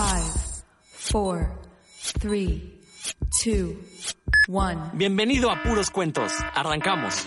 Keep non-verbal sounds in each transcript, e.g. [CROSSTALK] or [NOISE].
Five, four, three, two, one. Bienvenido a Puros Cuentos. Arrancamos.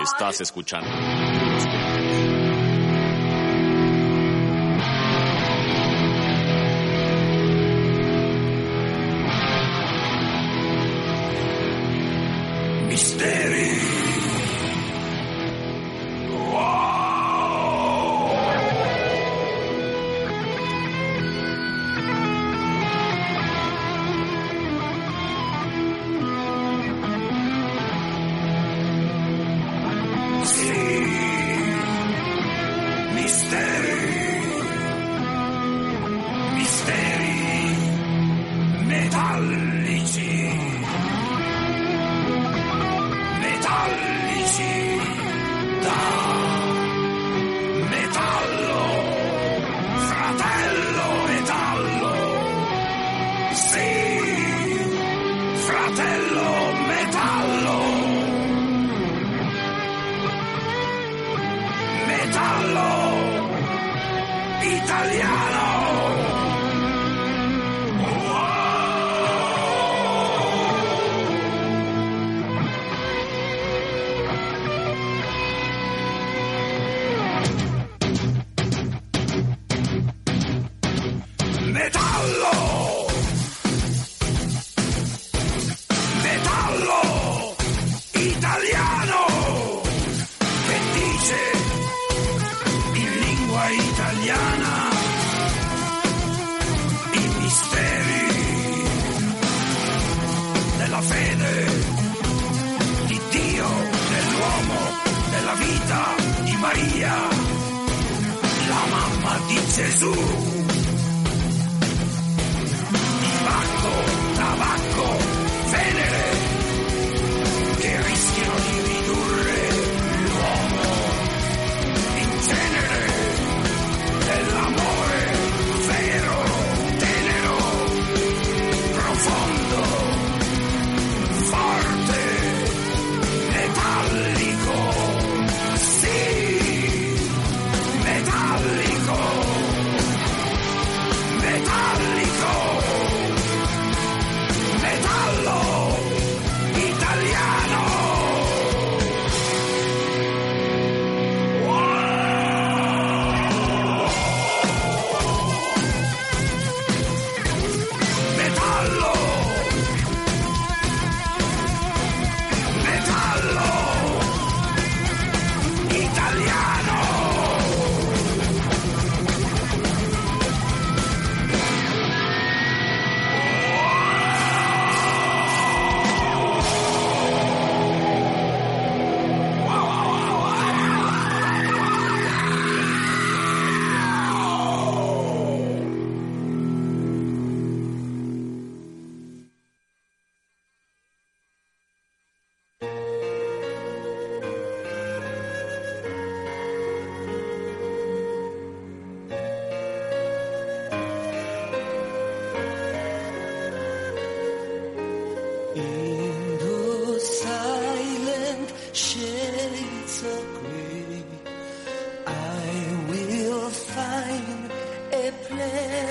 Estás escuchando. Place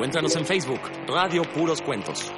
Encuéntranos en Facebook, Radio Puros Cuentos.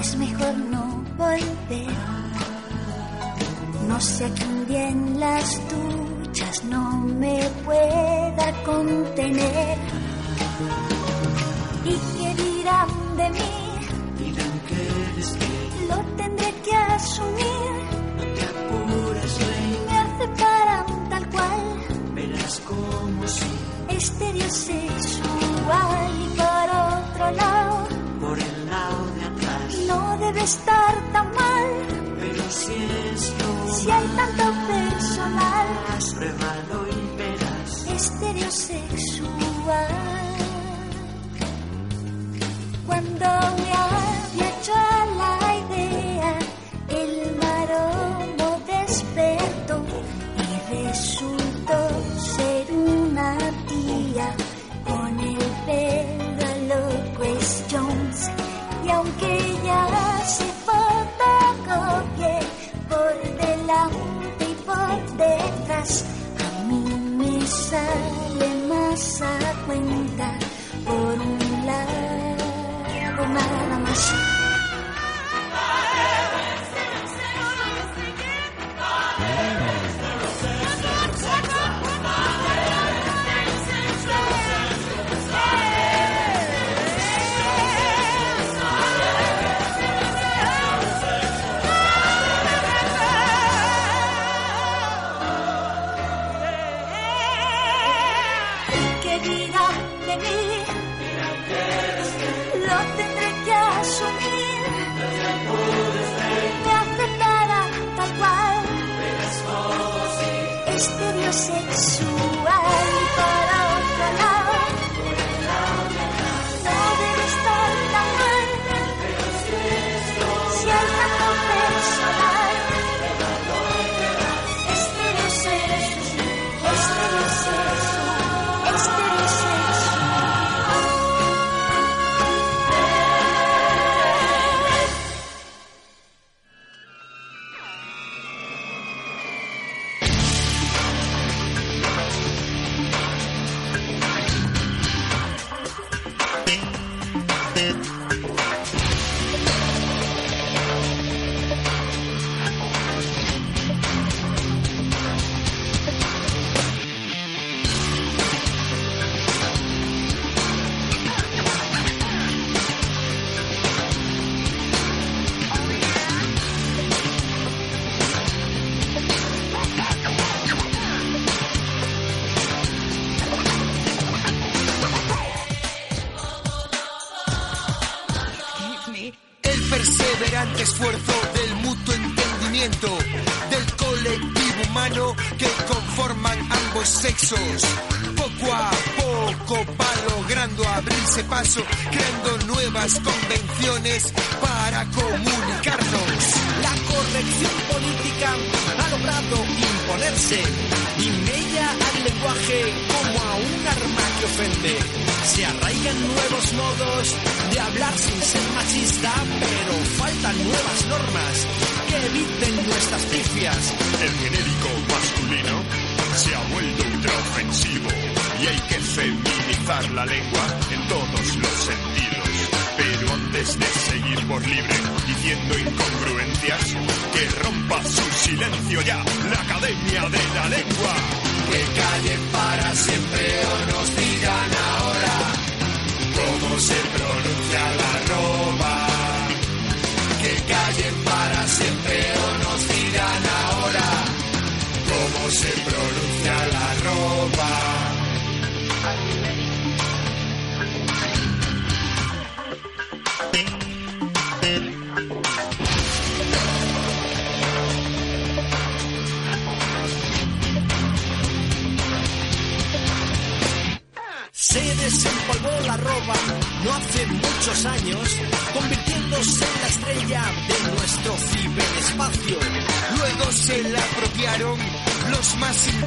Es mejor no volver. No sé a quién día las duchas no me pueda contener. ¿Y qué dirán de mí? Dirán que eres que Lo tendré que asumir. No te apures, rey. Me aceptarán tal cual. Verás como si. Estéreo estar tan mal. Pero si es normal, si hay tanto personal, pruébalo y verás. Estereosexual. Cuando me había hecho la idea, el maromo despertó y resultó ser una tía con el pelo a los Jones. Y aunque sad.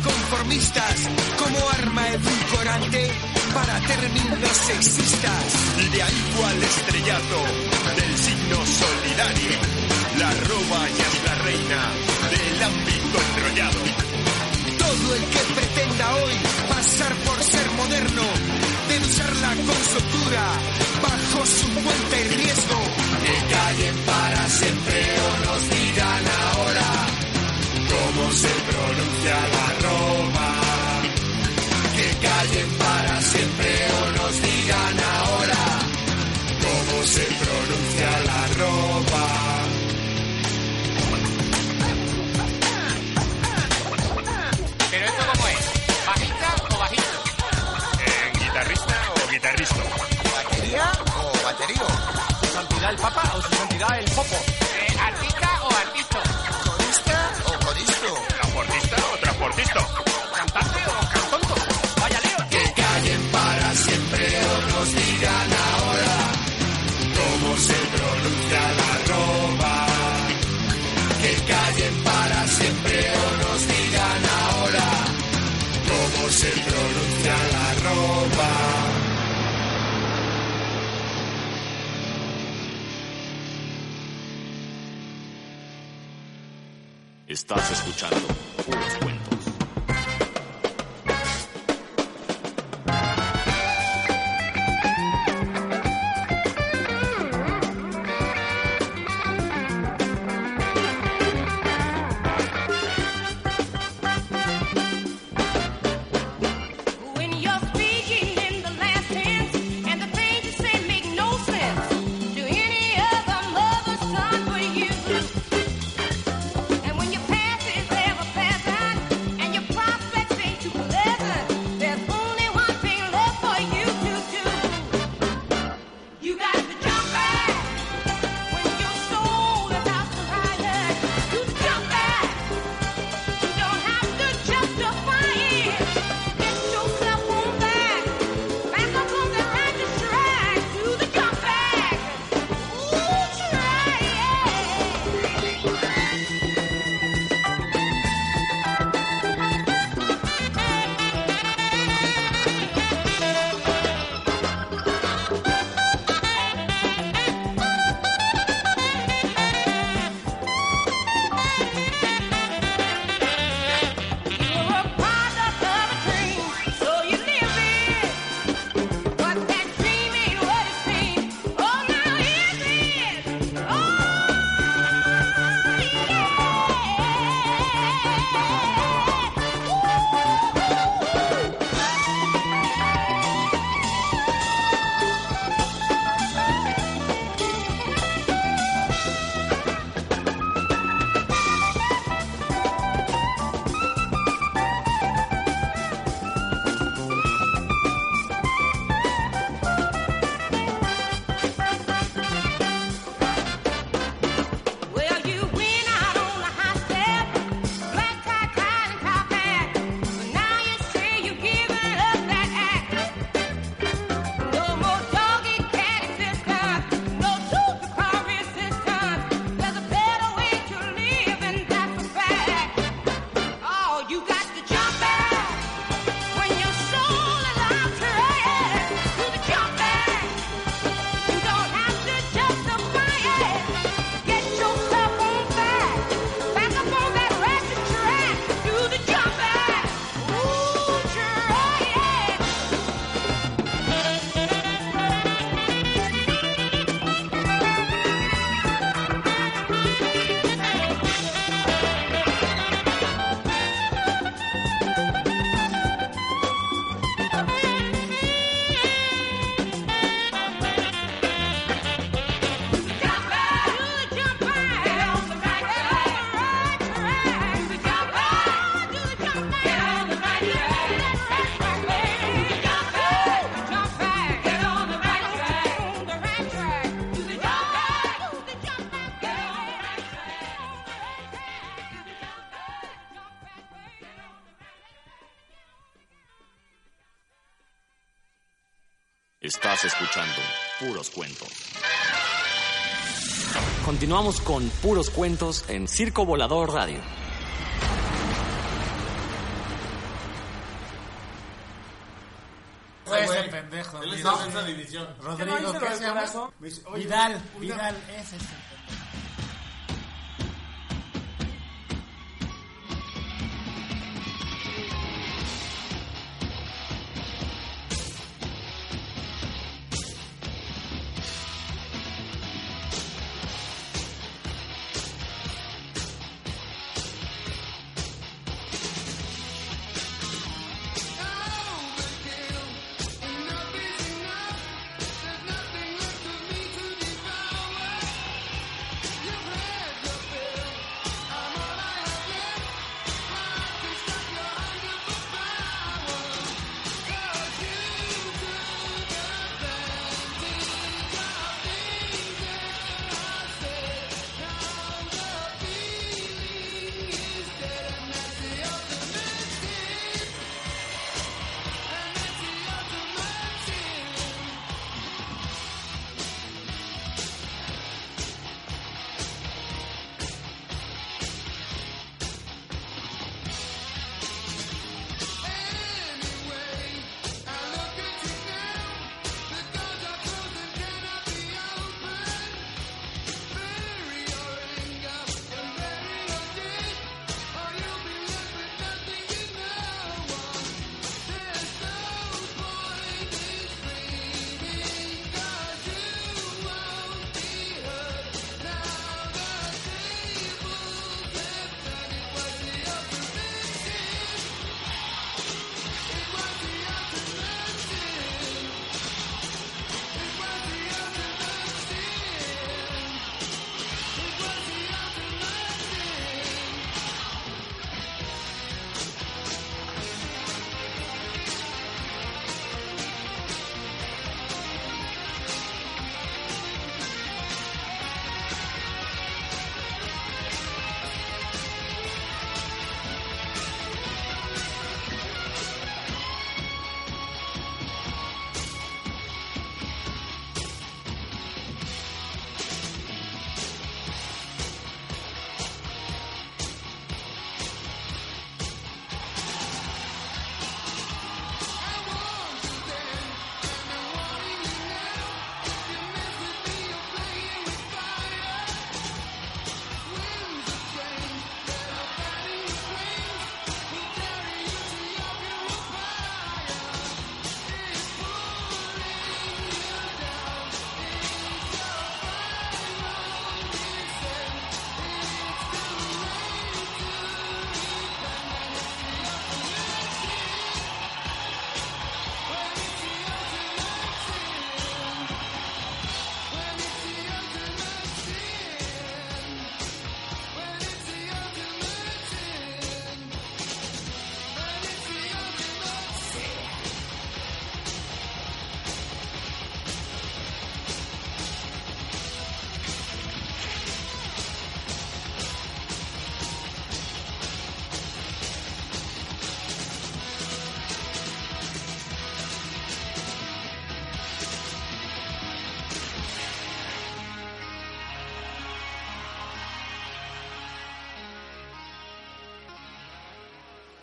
Conformistas como arma edulcorante para términos sexistas. Y de ahí cual estrellato del signo solidario. La roba ya es la reina del ámbito enrollado. Todo el que pretenda hoy pasar por ser moderno debe usarla con soltura bajo su cuenta y riesgo. Que callen para siempre o nos dirán ahora cómo se pronuncia Papa o su santidad el Popo. Estás escuchando. Estás escuchando puros cuentos. Continuamos con puros cuentos en Circo Volador Radio. Fue ese pendejo. Él es No. defensa de división. Rodrigo, ¿Qué no dice ¿qué lo se llama? Vidal, Vidal, ese es el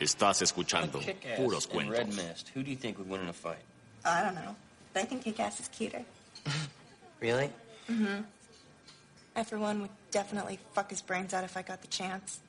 Estás escuchando puros cuentos. Red Mist. Who do you think would win in a fight? I don't know. But I think Kick-Ass is cuter. [LAUGHS] Really? Mm-hmm. I, for one, would definitely fuck his brains out if I got the chance.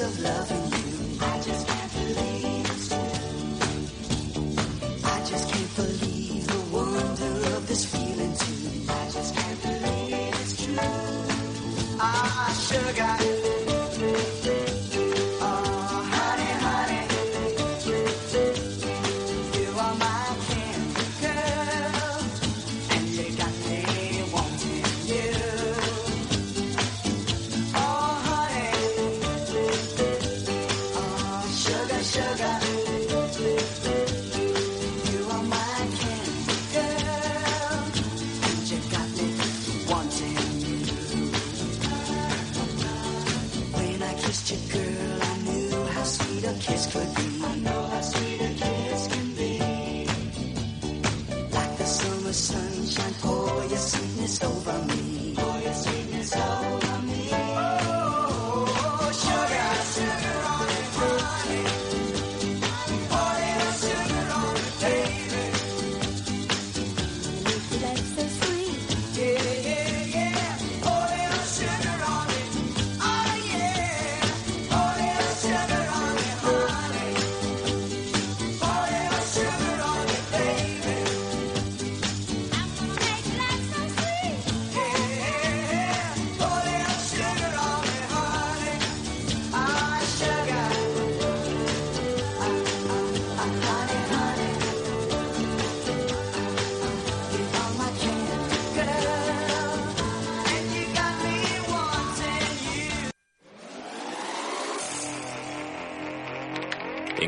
of love.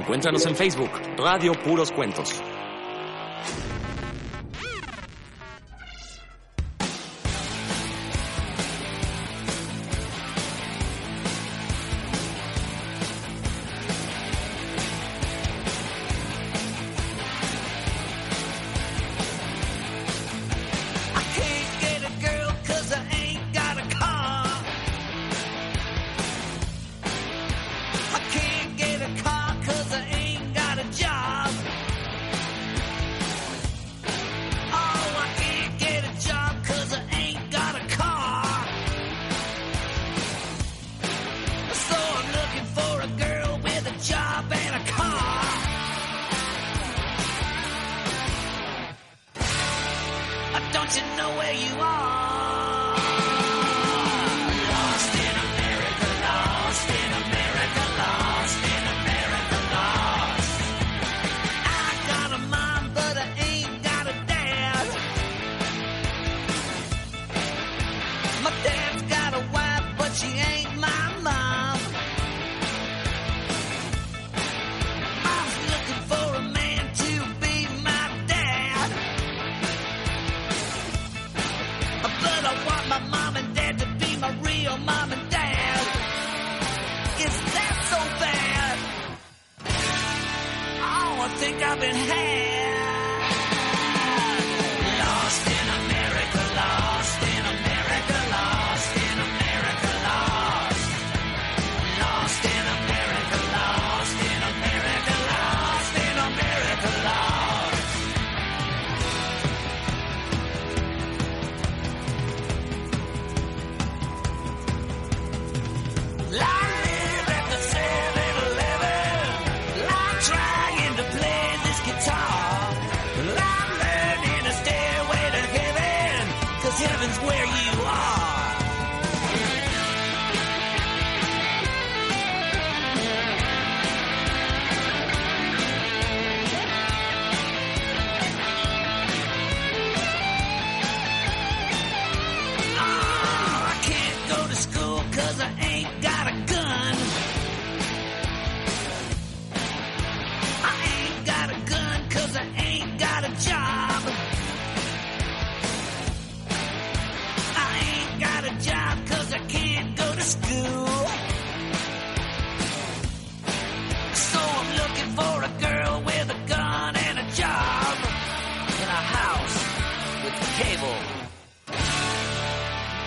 Encuéntranos en Facebook, Radio Puros Cuentos.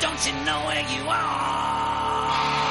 Don't you know where you are?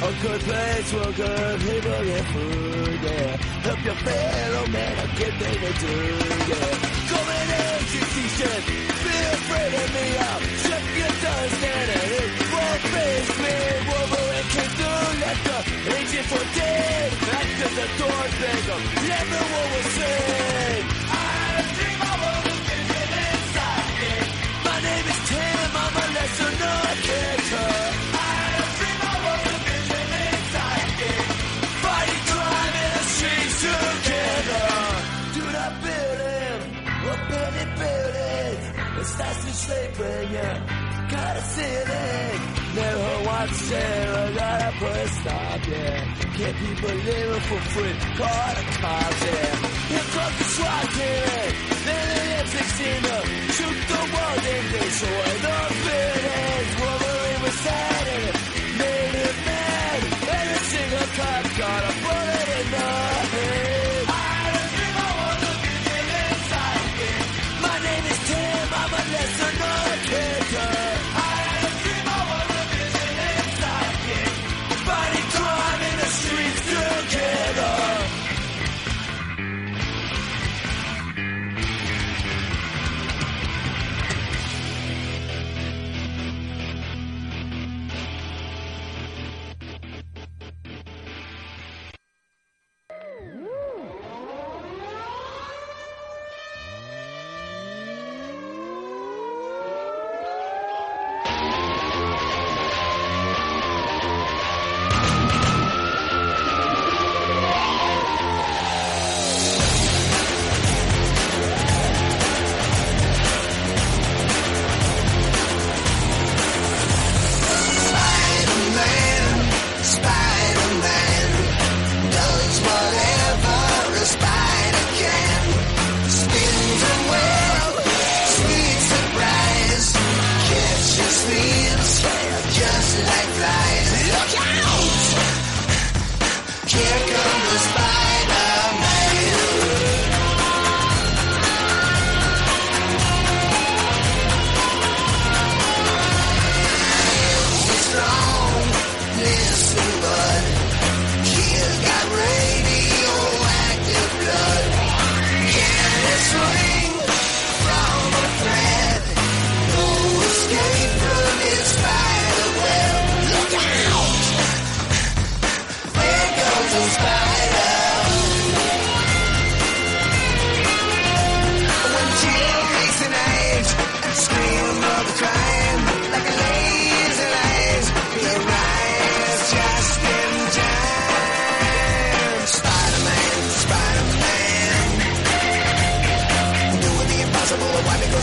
A good place for good people get food, yeah. Help your fellow man, I'll get to do, yeah. Come in execution, be afraid of me, I'll shut your tongue, stand at it. Won't face me, Wolverine can do like the agent for dead. Back to the door, beg 'em, everyone will sing. I dream a vision inside. My name is Tim, I'm a lesser known sasvim slepenje Kada si je nek Nehovan stop. Yeah, can't people live for free Kora kaže Je to ti šlaki nek Ne ne je seksina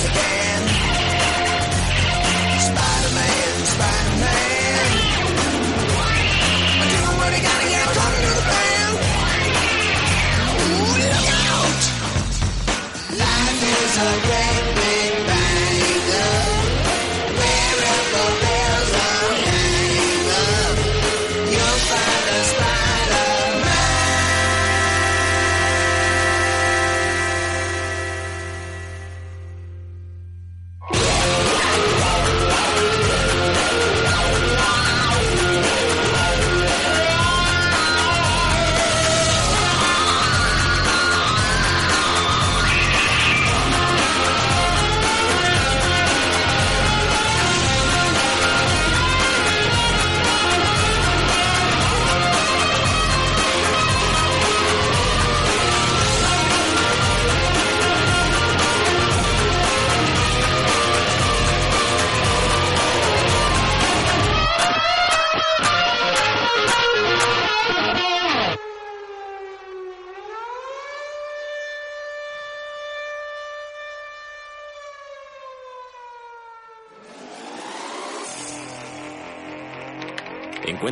again.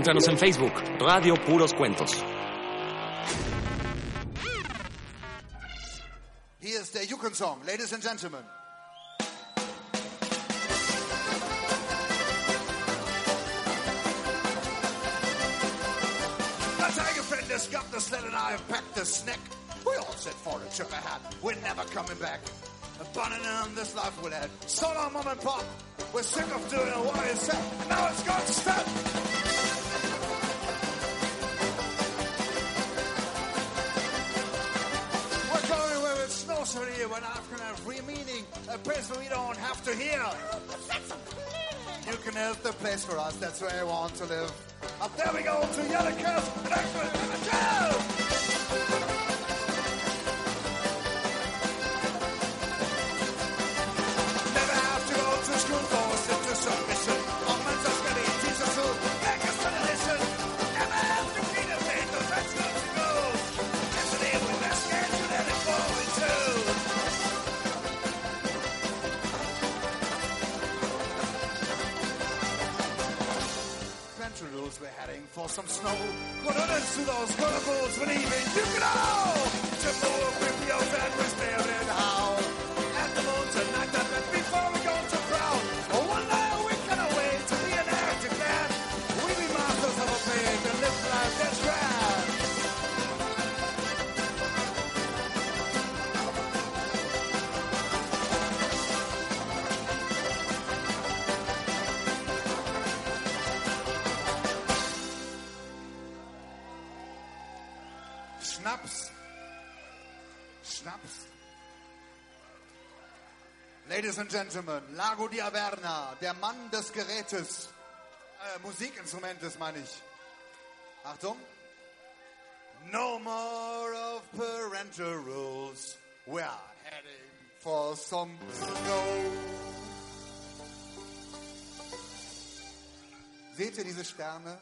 Encuéntranos en Facebook, Radio Puros Cuentos. Here's der Yukon song, ladies and gentlemen. Tell your friend, this got the sled and I have packed the snack. We all set for a hat. We're never coming back. Abandoning this life we led. So long, mom and pop. We're sick of doing what is said. Now it's got to stop. Year, when I've can have free meaning, a place we don't have to hear. You can help the place for us, that's where I want to live. Up there we go to Yellow Curse, and quarter to those verbals, but even you can all. Just for videos and and Gentlemen, Lago di Averna, der Mann des Gerätes, äh, Musikinstrumentes meine ich. Achtung. No more of parental rules. We're heading for some snow. Seht ihr diese Sterne?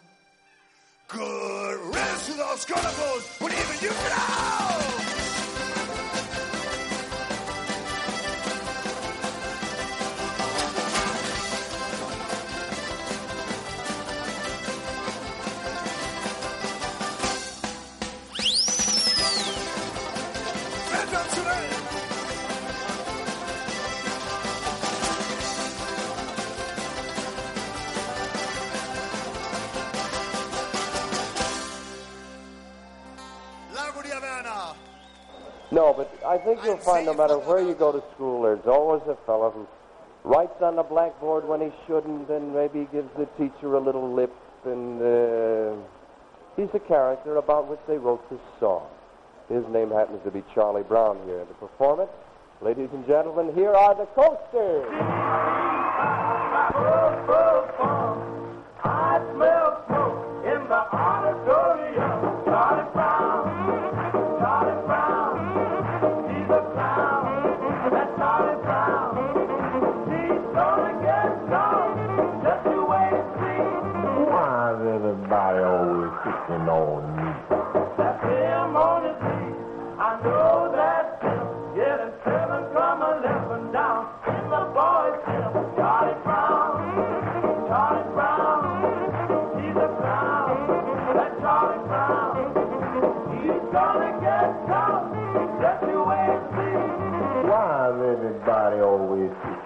Good riddance to those carnivals when even you can think you'll find no matter where you go to school, there's always a fellow who writes on the blackboard when he shouldn't, and maybe gives the teacher a little lip, and uh, he's the character about which they wrote this song. His name happens to be Charlie Brown here. The performance, ladies and gentlemen, here are the Coasters.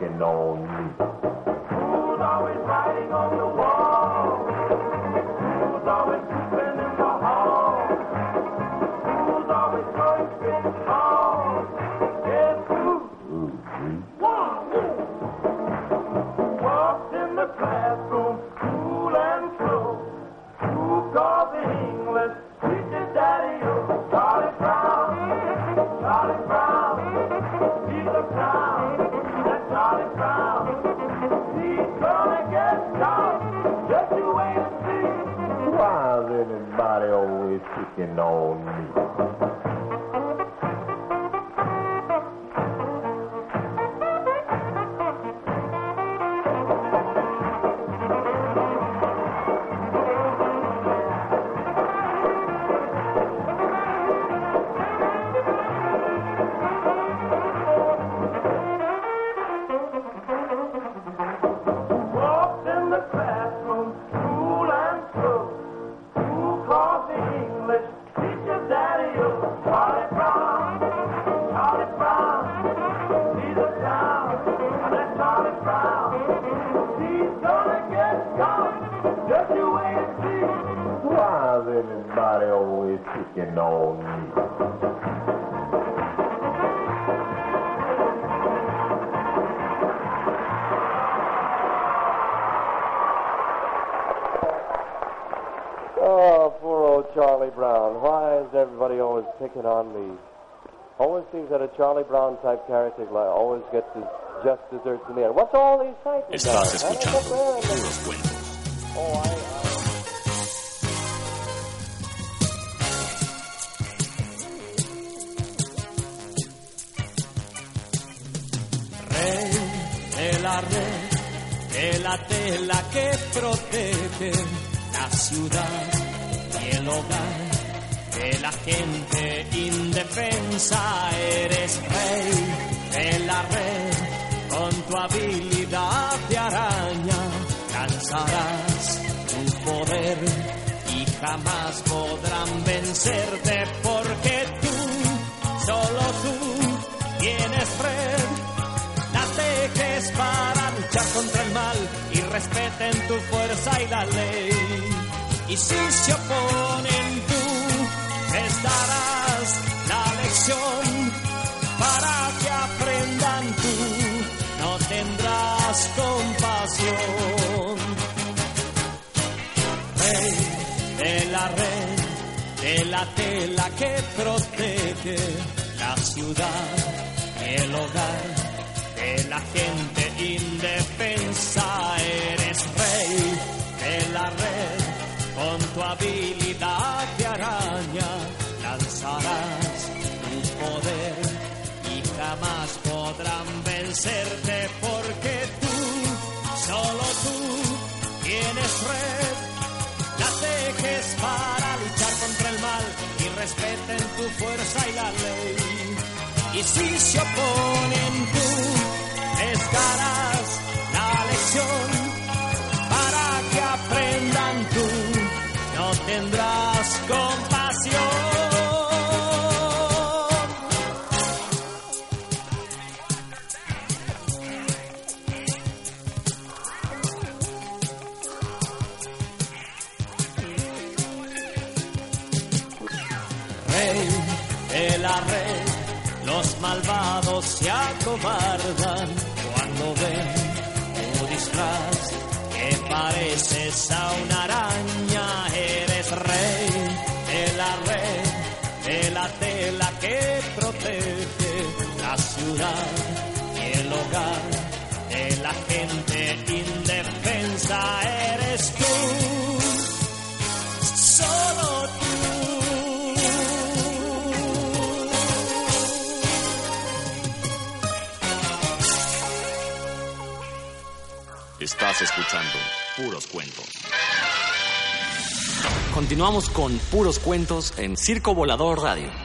Always on me? Who's always writing on the known that a Charlie Brown type character like, always gets his just desserts in the end. What's all these titles? Estás guys? Huh? escuchando What's there in the- puros cuentos. Oh, I, Rey de la red, de la tela que protege la ciudad y el hogar de la gente indefensa. Eres rey de la red, con tu habilidad de araña lanzarás tu poder y jamás podrán vencerte porque tú, solo tú, tienes red la tejes para luchar contra el mal y respeten tu fuerza y la ley. Y si se oponen tú, les darás la lección para que aprendan tú, no tendrás compasión. Rey de la red, de la tela que protege la ciudad y el hogar de la gente indefensa. Eres rey de la red, con tu habilidad porque tú, solo tú, tienes red. La tejes para luchar contra el mal y respeten tu fuerza y la ley. Y si se oponen tú, cuando ven tu disfraz que pareces a una araña. Eres rey de la red, de la tela que protege la ciudad y el hogar de la gente indefensa. Escuchando puros cuentos. Continuamos con puros cuentos en Circo Volador Radio.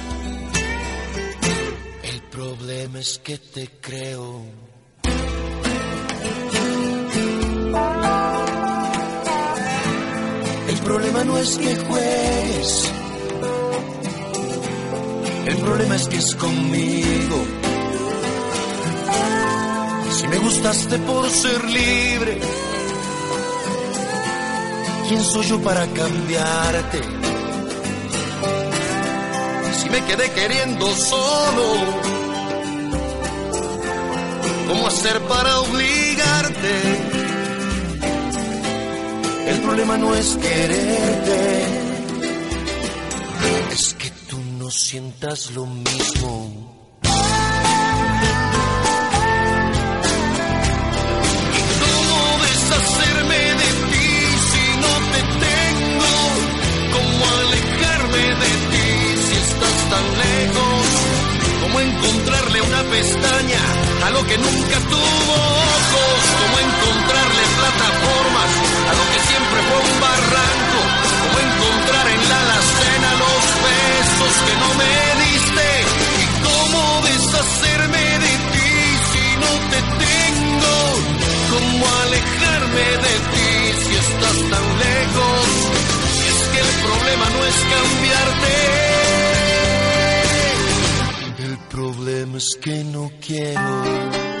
Problema es que te creo. El problema no es que juegues. El problema es que es conmigo. Si me gustaste por ser libre, ¿quién soy yo para cambiarte? Si me quedé queriendo solo, ¿cómo hacer para obligarte? El problema no es quererte, es que tú no sientas lo mismo. es que no quiero.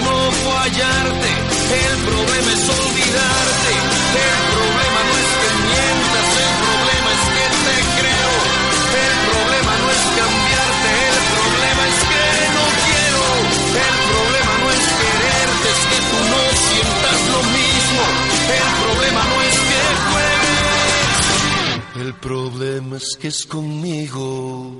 no fallarte, el problema es olvidarte, el problema no es que mientas, el problema es que te creo, el problema no es cambiarte, el problema es que no quiero, el problema no es quererte, es que tú no sientas lo mismo, el problema no es que juegues, el problema es que es conmigo.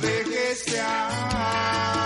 lo.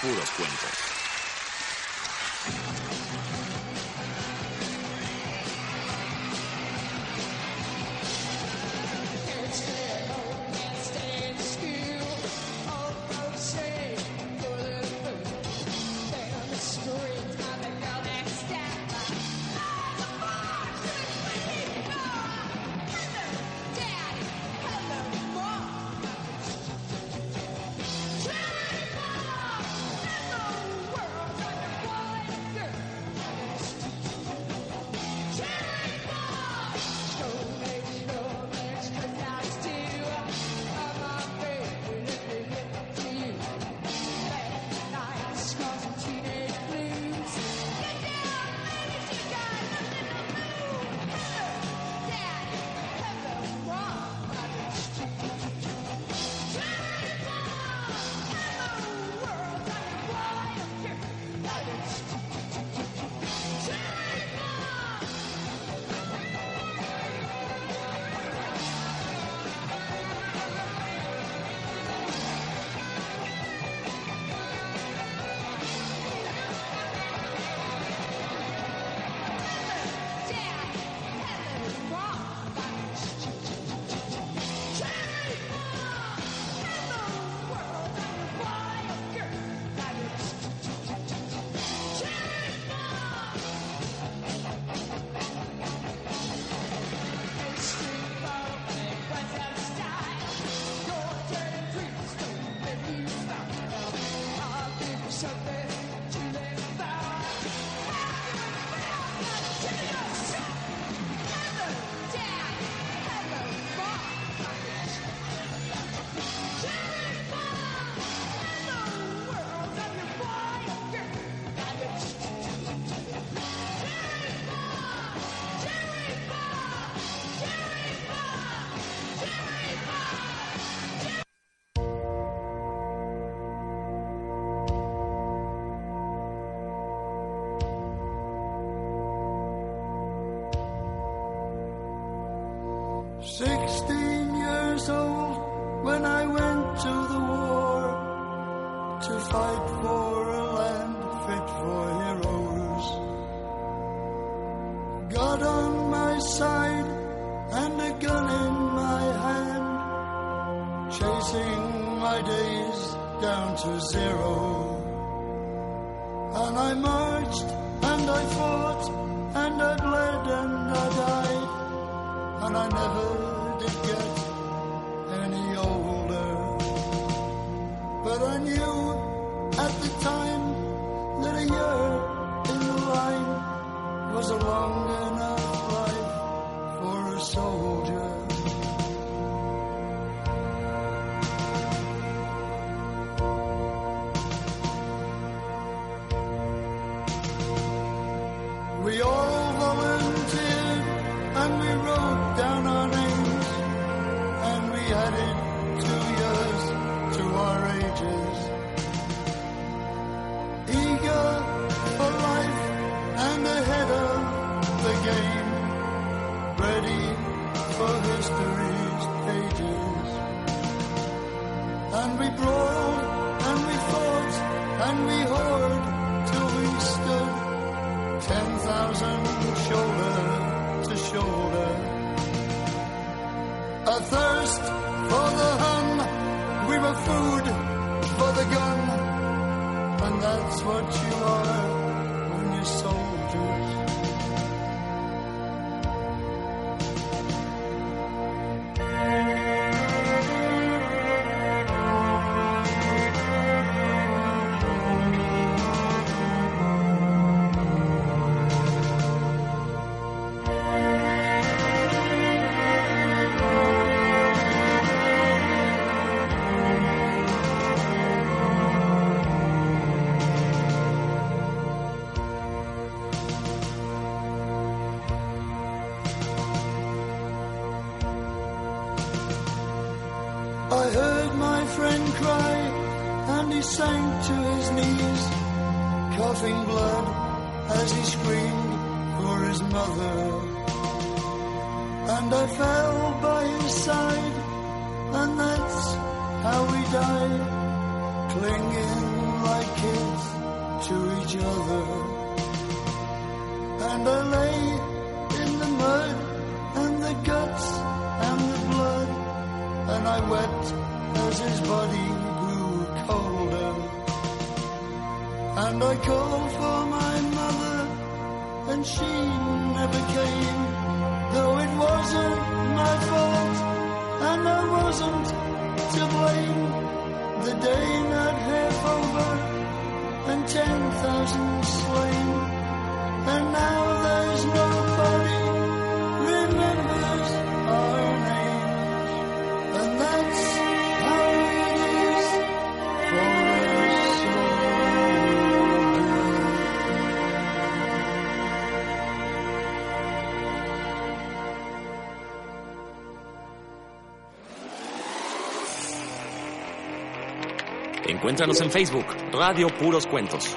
Puros Cuentos. Sixteen years old when I went to the war to fight for a land fit for heroes. God on my side and a gun in my hand, chasing my days down to zero. And I marched and I fought and I bled and I died and I never did get he sank to his knees, coughing blood as he screamed for his mother. And I fell by his side, and that's how we died, clinging like kids to each other. And I lay in the mud and the guts and the blood, and I wept as his body grew cold. And I called for my mother, and she never came. Though it wasn't my fault, and I wasn't to blame. The day not half over, and ten thousand slain. And now there's no Encuéntranos en Facebook, Radio Puros Cuentos.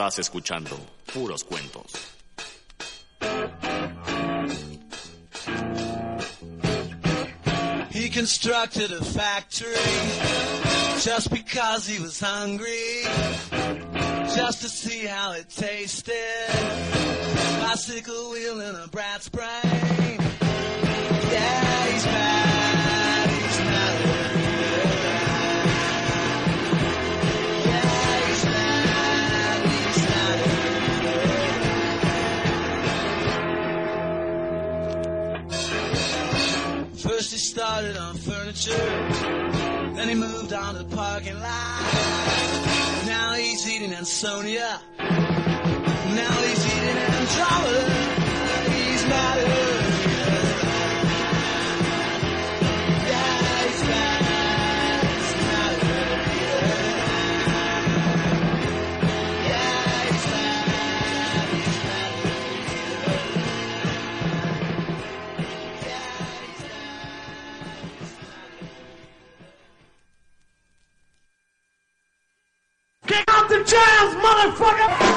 Estás escuchando puros cuentos. He constructed a factory just because he was hungry, just to see how it tasted. Bicycle wheel and a brat's brain. Yeah, he's back. First he started on furniture, then he moved on to the parking lot. Now he's eating Ansonia. Now ass motherfucker!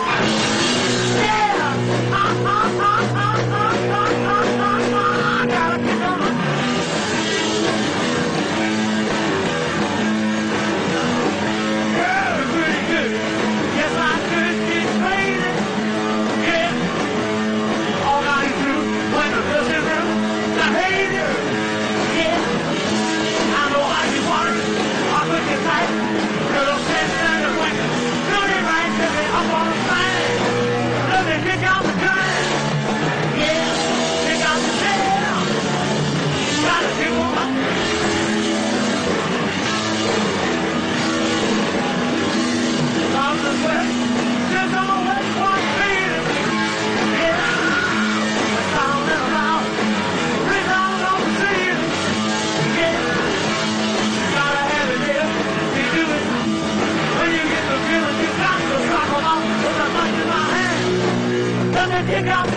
Hip hop.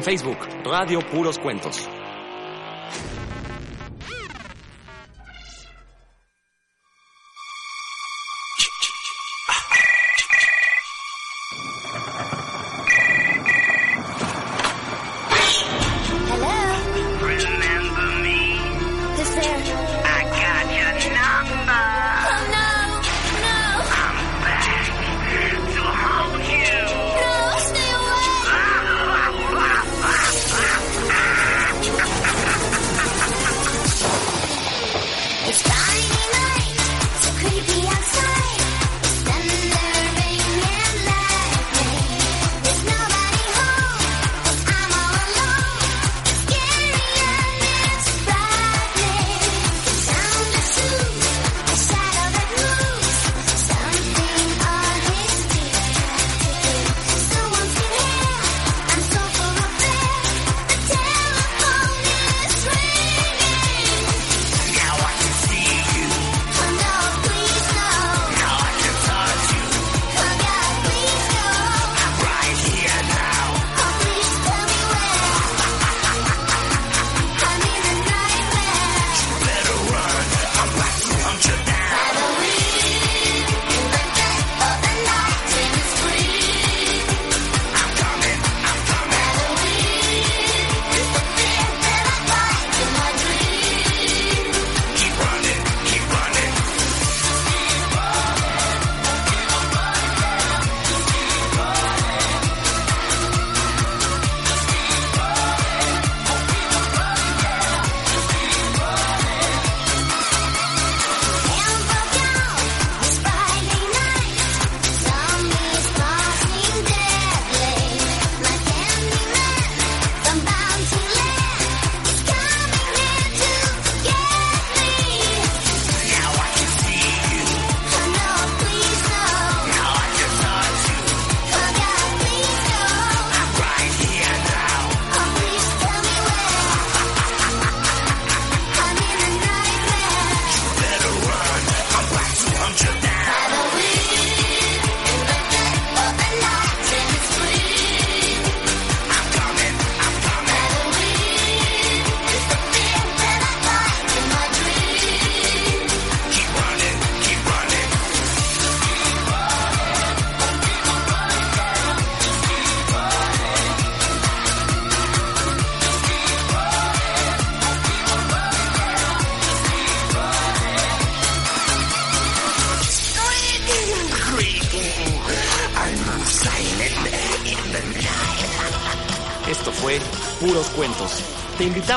En Facebook, Radio Puros Cuentos.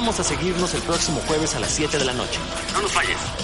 Invitamos a seguirnos el próximo jueves a las 7 de la noche. No nos falles.